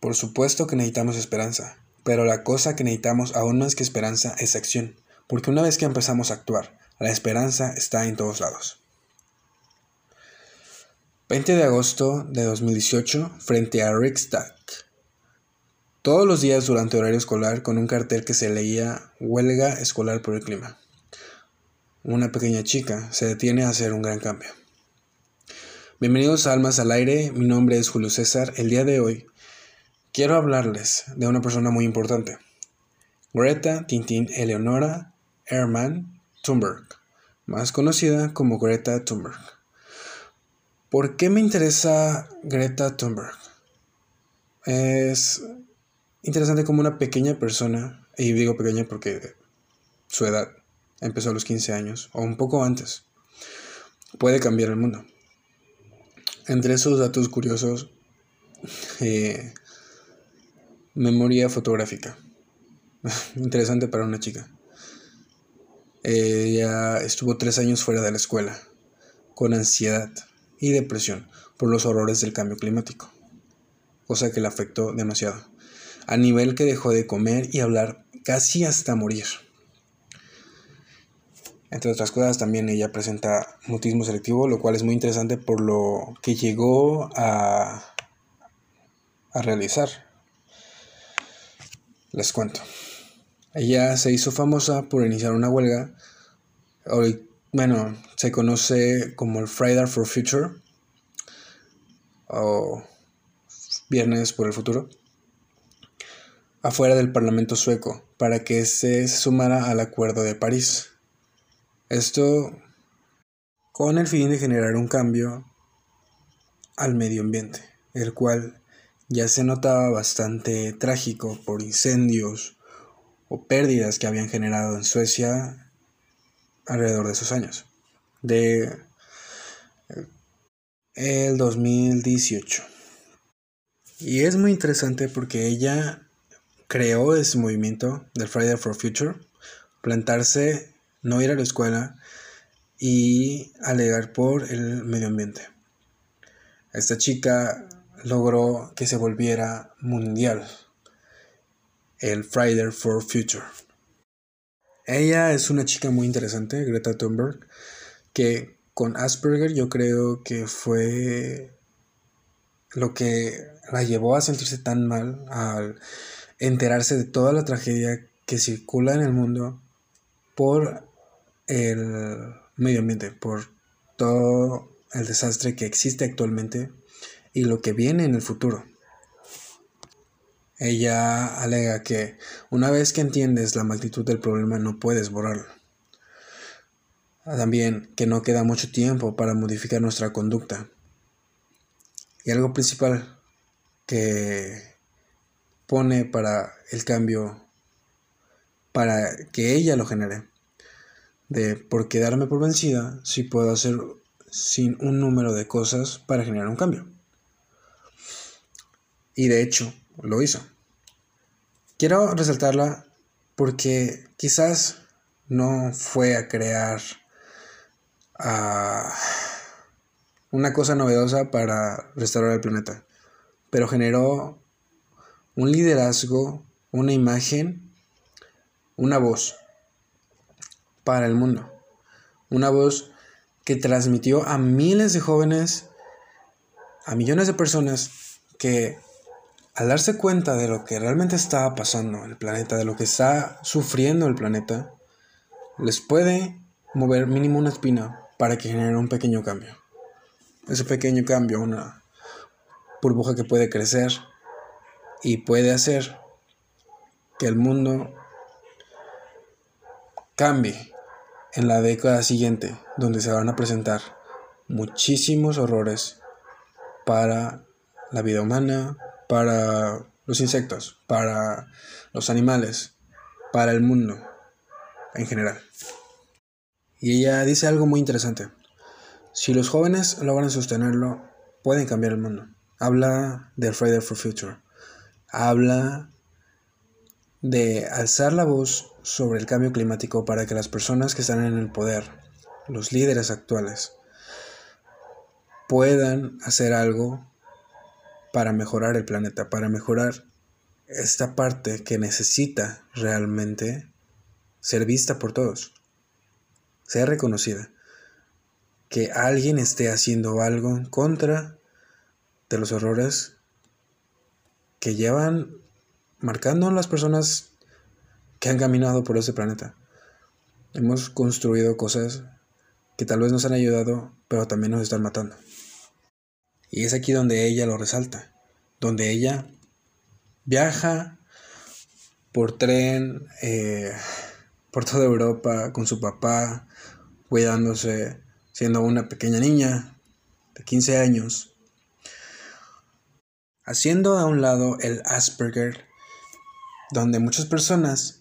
por supuesto que necesitamos esperanza, pero la cosa que necesitamos aún más que esperanza es acción, porque una vez que empezamos a actuar, la esperanza está en todos lados. 20 de agosto de 2018, frente a Riksdag. Todos los días durante horario escolar con un cartel que se leía Huelga escolar por el clima. Una pequeña chica se detiene a hacer un gran cambio. Bienvenidos a Almas al Aire, mi nombre es Julio César. El día de hoy quiero hablarles de una persona muy importante, Greta Tintin Eleonora Hermann Thunberg, más conocida como Greta Thunberg. ¿Por qué me interesa Greta Thunberg? Es interesante como una pequeña persona, y digo pequeña porque su edad empezó a los 15 años, o un poco antes, puede cambiar el mundo. Entre esos datos curiosos, eh, memoria fotográfica. Interesante para una chica. Ella estuvo tres años fuera de la escuela, con ansiedad y depresión por los horrores del cambio climático, cosa que le afectó demasiado, a nivel que dejó de comer y hablar casi hasta morir. Entre otras cosas, también ella presenta mutismo selectivo, lo cual es muy interesante por lo que llegó a, a realizar. Les cuento. Ella se hizo famosa por iniciar una huelga. Hoy, bueno, se conoce como el Friday for Future o Viernes por el Futuro afuera del Parlamento sueco para que se sumara al Acuerdo de París. Esto con el fin de generar un cambio al medio ambiente, el cual ya se notaba bastante trágico por incendios o pérdidas que habían generado en Suecia alrededor de esos años, de el 2018. Y es muy interesante porque ella creó ese movimiento del Friday for Future, plantarse no ir a la escuela y alegar por el medio ambiente. Esta chica logró que se volviera mundial el Friday for Future. Ella es una chica muy interesante, Greta Thunberg, que con Asperger yo creo que fue lo que la llevó a sentirse tan mal al enterarse de toda la tragedia que circula en el mundo por el medio ambiente, por todo el desastre que existe actualmente y lo que viene en el futuro. Ella alega que una vez que entiendes la magnitud del problema no puedes borrarlo. También que no queda mucho tiempo para modificar nuestra conducta. Y algo principal que pone para el cambio, para que ella lo genere, de por quedarme por vencida si puedo hacer sin un número de cosas para generar un cambio. Y de hecho, lo hizo. Quiero resaltarla porque quizás no fue a crear una cosa novedosa para restaurar el planeta, pero generó un liderazgo, una imagen, una voz para el mundo. Una voz que transmitió a miles de jóvenes, a millones de personas que al darse cuenta de lo que realmente estaba pasando en el planeta, de lo que está sufriendo el planeta, les puede mover mínimo una espina para que genere un pequeño cambio. Ese pequeño cambio, una burbuja que puede crecer y puede hacer que el mundo cambie en la década siguiente, donde se van a presentar muchísimos horrores para la vida humana, para los insectos, para los animales, para el mundo en general. Y ella dice algo muy interesante. Si los jóvenes logran sostenerlo, pueden cambiar el mundo. Habla del Friday for Future. Habla de alzar la voz sobre el cambio climático para que las personas que están en el poder, los líderes actuales, puedan hacer algo para mejorar el planeta, para mejorar esta parte que necesita realmente ser vista por todos, ser reconocida, que alguien esté haciendo algo en contra de los errores que llevan marcando a las personas que han caminado por ese planeta. Hemos construido cosas que tal vez nos han ayudado, pero también nos están matando. Y es aquí donde ella lo resalta, donde ella viaja por tren eh, por toda Europa con su papá, cuidándose, siendo una pequeña niña de 15 años, haciendo a un lado el Asperger, donde muchas personas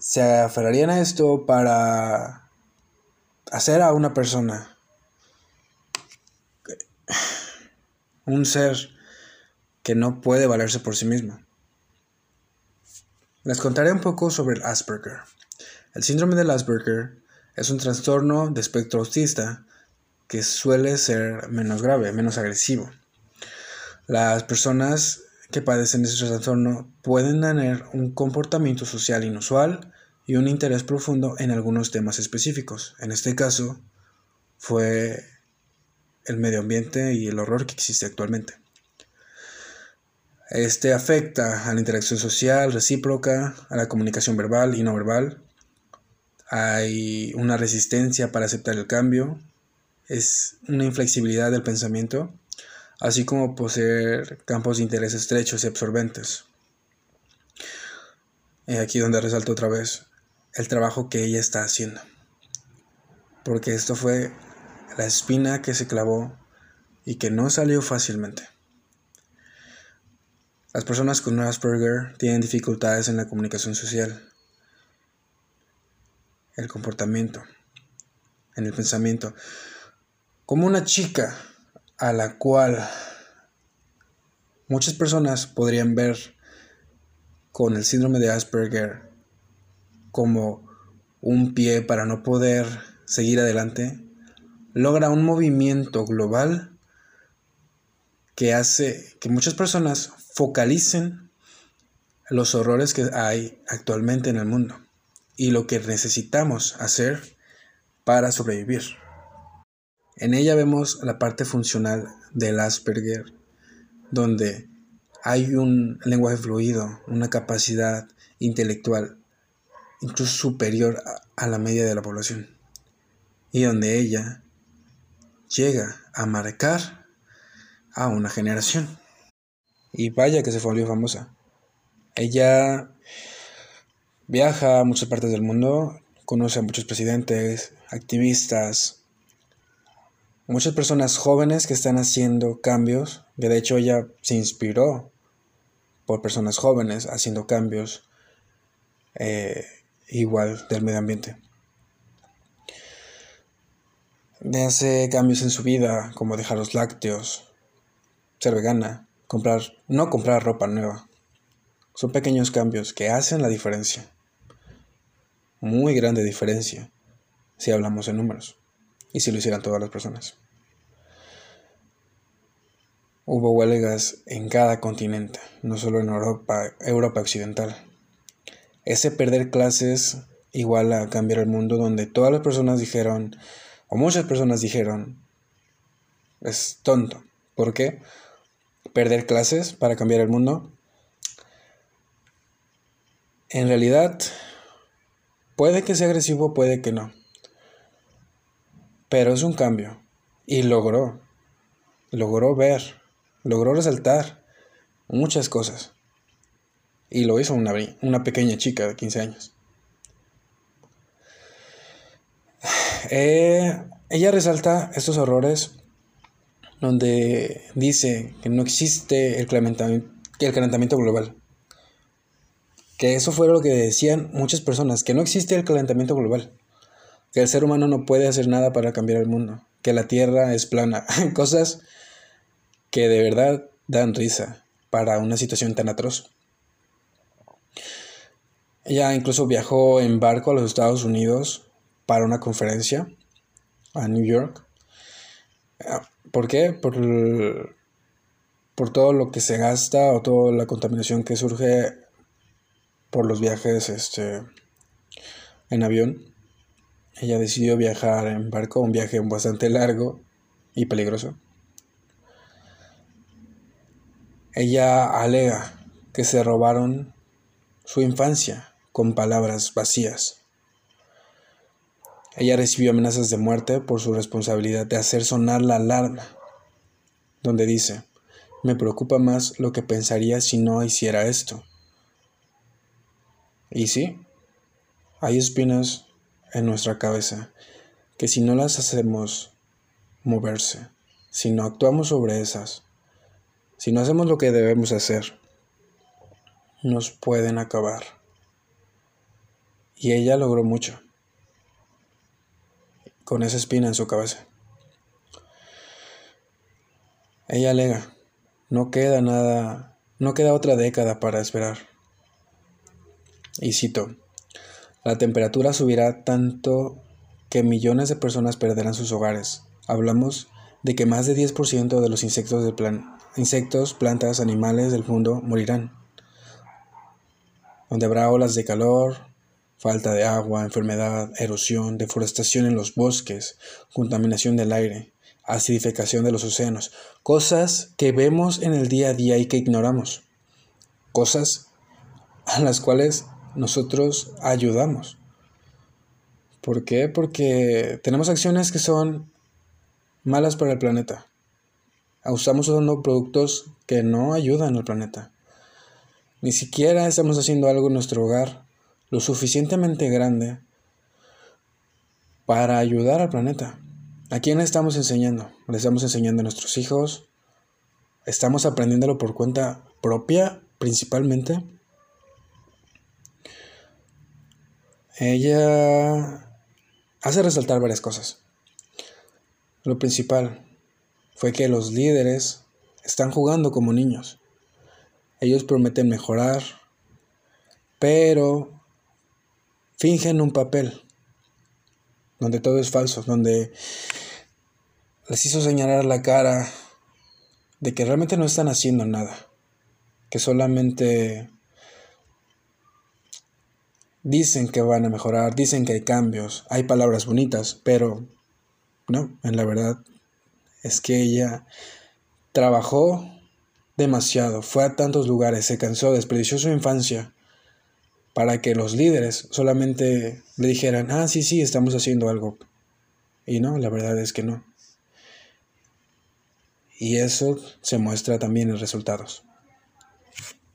se aferrarían a esto para hacer a una persona un ser que no puede valerse por sí mismo. Les contaré un poco sobre el Asperger. El síndrome del Asperger es un trastorno de espectro autista que suele ser menos grave, menos agresivo. Las personas que padecen este trastorno pueden tener un comportamiento social inusual y un interés profundo en algunos temas específicos. En este caso, fue el medio ambiente y el horror que existe actualmente. Este afecta a la interacción social recíproca, a la comunicación verbal y no verbal. Hay una resistencia para aceptar el cambio. Es una inflexibilidad del pensamiento, así como poseer campos de interés estrechos y absorbentes. Y aquí donde resalto otra vez el trabajo que ella está haciendo. Porque esto fue la espina que se clavó y que no salió fácilmente. Las personas con Asperger tienen dificultades en la comunicación social, el comportamiento, en el pensamiento. Como una chica a la cual muchas personas podrían ver con el síndrome de Asperger como un pie para no poder seguir adelante, logra un movimiento global que hace que muchas personas focalicen los horrores que hay actualmente en el mundo y lo que necesitamos hacer para sobrevivir. En ella vemos la parte funcional del Asperger, donde hay un lenguaje fluido, una capacidad intelectual incluso superior a la media de la población, y donde ella llega a marcar a una generación. Y vaya que se volvió famosa. Ella viaja a muchas partes del mundo, conoce a muchos presidentes, activistas, muchas personas jóvenes que están haciendo cambios, de hecho ella se inspiró por personas jóvenes haciendo cambios eh, igual del medio ambiente. De hace cambios en su vida, como dejar los lácteos, ser vegana, comprar, no comprar ropa nueva. Son pequeños cambios que hacen la diferencia. Muy grande diferencia si hablamos en números y si lo hicieran todas las personas. Hubo huelgas en cada continente, no solo en Europa, Europa occidental. Ese perder clases igual a cambiar el mundo donde todas las personas dijeron, o muchas personas dijeron, es tonto. ¿Por qué? perder clases para cambiar el mundo. En realidad, puede que sea agresivo, puede que no. Pero es un cambio. Y logró. Logró ver. Logró resaltar muchas cosas. Y lo hizo una, una pequeña chica de 15 años. Eh, ella resalta estos errores donde dice que no existe el calentamiento, el calentamiento global. Que eso fue lo que decían muchas personas, que no existe el calentamiento global, que el ser humano no puede hacer nada para cambiar el mundo, que la Tierra es plana, cosas que de verdad dan risa para una situación tan atroz. Ella incluso viajó en barco a los Estados Unidos para una conferencia a New York ¿Por qué? Por por todo lo que se gasta o toda la contaminación que surge por los viajes este, en avión. Ella decidió viajar en barco, un viaje bastante largo y peligroso. Ella alega que se robaron su infancia con palabras vacías. Ella recibió amenazas de muerte por su responsabilidad de hacer sonar la alarma, donde dice, me preocupa más lo que pensaría si no hiciera esto. Y sí, hay espinas en nuestra cabeza que si no las hacemos moverse, si no actuamos sobre esas, si no hacemos lo que debemos hacer, nos pueden acabar. Y ella logró mucho con esa espina en su cabeza. Ella alega, no queda nada, no queda otra década para esperar. Y cito, la temperatura subirá tanto que millones de personas perderán sus hogares. Hablamos de que más de 10% de los insectos del plan insectos, plantas, animales del mundo morirán. Donde habrá olas de calor, falta de agua, enfermedad, erosión, deforestación en los bosques, contaminación del aire, acidificación de los océanos, cosas que vemos en el día a día y que ignoramos, cosas a las cuales nosotros ayudamos. ¿Por qué? Porque tenemos acciones que son malas para el planeta estamos usando productos que no ayudan al planeta. Ni siquiera estamos haciendo algo en nuestro hogar lo suficientemente grande para ayudar al planeta. ¿A quién le estamos enseñando? ¿Le estamos enseñando a nuestros hijos? ¿Estamos aprendiéndolo por cuenta propia principalmente? Ella hace resaltar varias cosas. Lo principal, fue que los líderes están jugando como niños. Ellos prometen mejorar, pero fingen un papel donde todo es falso, donde les hizo señalar la cara de que realmente no están haciendo nada, que solamente dicen que van a mejorar, dicen que hay cambios, hay palabras bonitas, pero no, en la verdad es que ella trabajó demasiado, fue a tantos lugares, se cansó, desperdició su infancia para que los líderes solamente le dijeran, ah, sí, sí, estamos haciendo algo. Y no, la verdad es que no. Y eso se muestra también en resultados.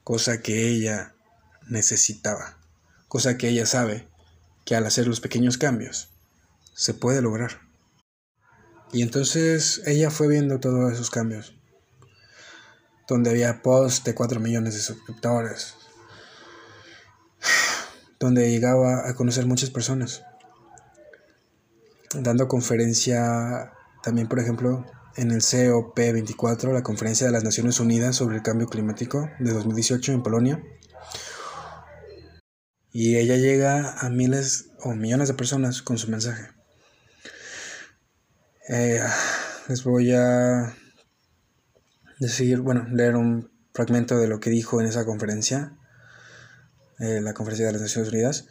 Cosa que ella necesitaba. Cosa que ella sabe que al hacer los pequeños cambios se puede lograr. Y entonces ella fue viendo todos esos cambios. Donde había posts de 4 millones de suscriptores. Donde llegaba a conocer muchas personas. Dando conferencia también, por ejemplo, en el COP24, la Conferencia de las Naciones Unidas sobre el Cambio Climático de 2018 en Polonia. Y ella llega a miles o millones de personas con su mensaje. Eh, les voy a decir, bueno, leer un fragmento de lo que dijo en esa conferencia, eh, la conferencia de las Naciones Unidas.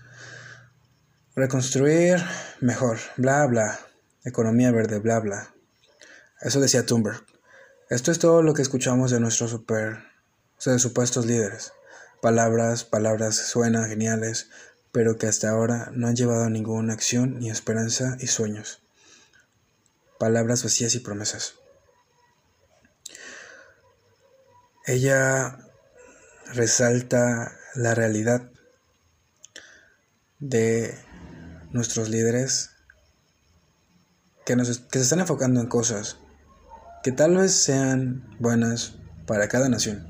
Reconstruir mejor, bla, bla. Economía verde, bla, bla. Eso decía Thunberg. Esto es todo lo que escuchamos de nuestros super, o sea, de supuestos líderes. Palabras, palabras suenan geniales, pero que hasta ahora no han llevado a ninguna acción, ni esperanza y sueños palabras vacías y promesas. Ella resalta la realidad de nuestros líderes que, que se están enfocando en cosas que tal vez sean buenas para cada nación.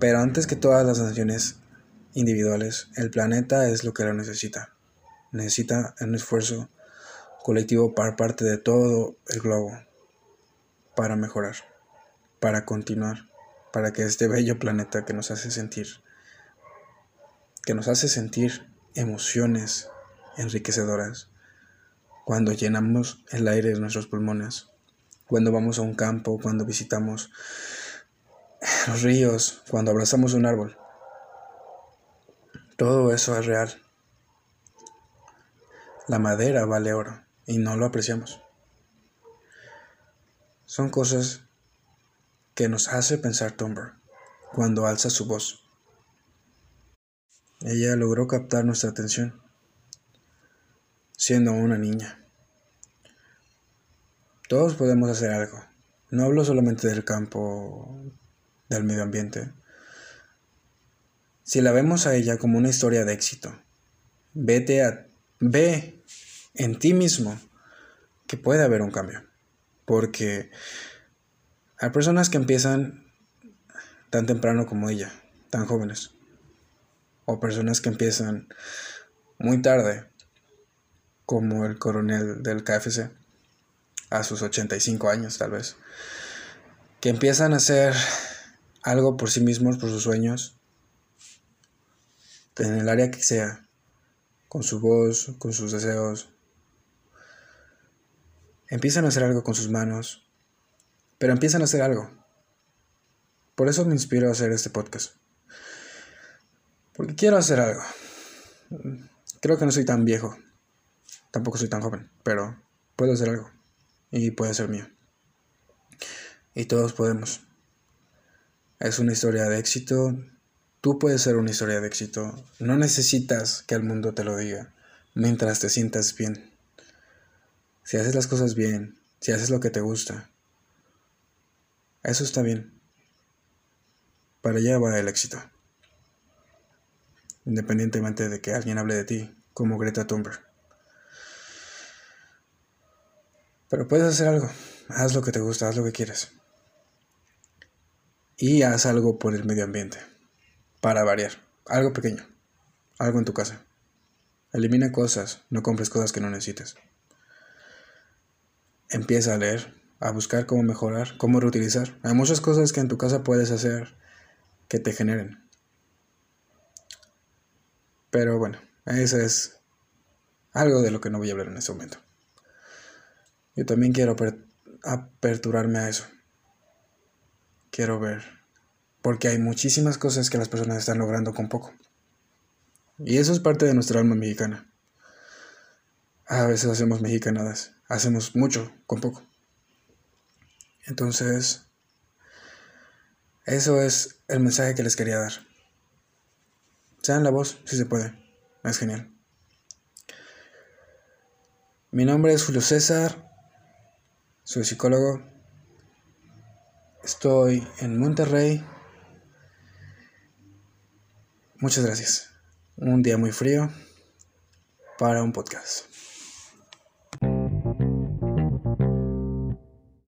Pero antes que todas las naciones individuales, el planeta es lo que lo necesita. Necesita un esfuerzo colectivo para parte de todo el globo, para mejorar, para continuar, para que este bello planeta que nos hace sentir, que nos hace sentir emociones enriquecedoras, cuando llenamos el aire de nuestros pulmones, cuando vamos a un campo, cuando visitamos los ríos, cuando abrazamos un árbol. Todo eso es real. La madera vale oro y no lo apreciamos. Son cosas que nos hace pensar Tumber cuando alza su voz. Ella logró captar nuestra atención, siendo una niña. Todos podemos hacer algo. No hablo solamente del campo, del medio ambiente. Si la vemos a ella como una historia de éxito, vete a, ve en ti mismo que puede haber un cambio. Porque hay personas que empiezan tan temprano como ella, tan jóvenes. O personas que empiezan muy tarde, como el coronel del KFC, a sus 85 años tal vez. Que empiezan a hacer algo por sí mismos, por sus sueños, en el área que sea, con su voz, con sus deseos. Empiezan a hacer algo con sus manos, pero empiezan a hacer algo. Por eso me inspiro a hacer este podcast. Porque quiero hacer algo. Creo que no soy tan viejo. Tampoco soy tan joven, pero puedo hacer algo. Y puede ser mío. Y todos podemos. Es una historia de éxito. Tú puedes ser una historia de éxito. No necesitas que el mundo te lo diga mientras te sientas bien. Si haces las cosas bien, si haces lo que te gusta, eso está bien. Para allá va el éxito. Independientemente de que alguien hable de ti, como Greta Thunberg. Pero puedes hacer algo. Haz lo que te gusta, haz lo que quieres. Y haz algo por el medio ambiente. Para variar. Algo pequeño. Algo en tu casa. Elimina cosas, no compres cosas que no necesites. Empieza a leer, a buscar cómo mejorar, cómo reutilizar. Hay muchas cosas que en tu casa puedes hacer que te generen. Pero bueno, eso es algo de lo que no voy a hablar en este momento. Yo también quiero aperturarme a eso. Quiero ver. Porque hay muchísimas cosas que las personas están logrando con poco. Y eso es parte de nuestra alma mexicana. A veces hacemos mexicanadas. Hacemos mucho con poco. Entonces, eso es el mensaje que les quería dar. Sean la voz, si se puede. Es genial. Mi nombre es Julio César. Soy psicólogo. Estoy en Monterrey. Muchas gracias. Un día muy frío para un podcast.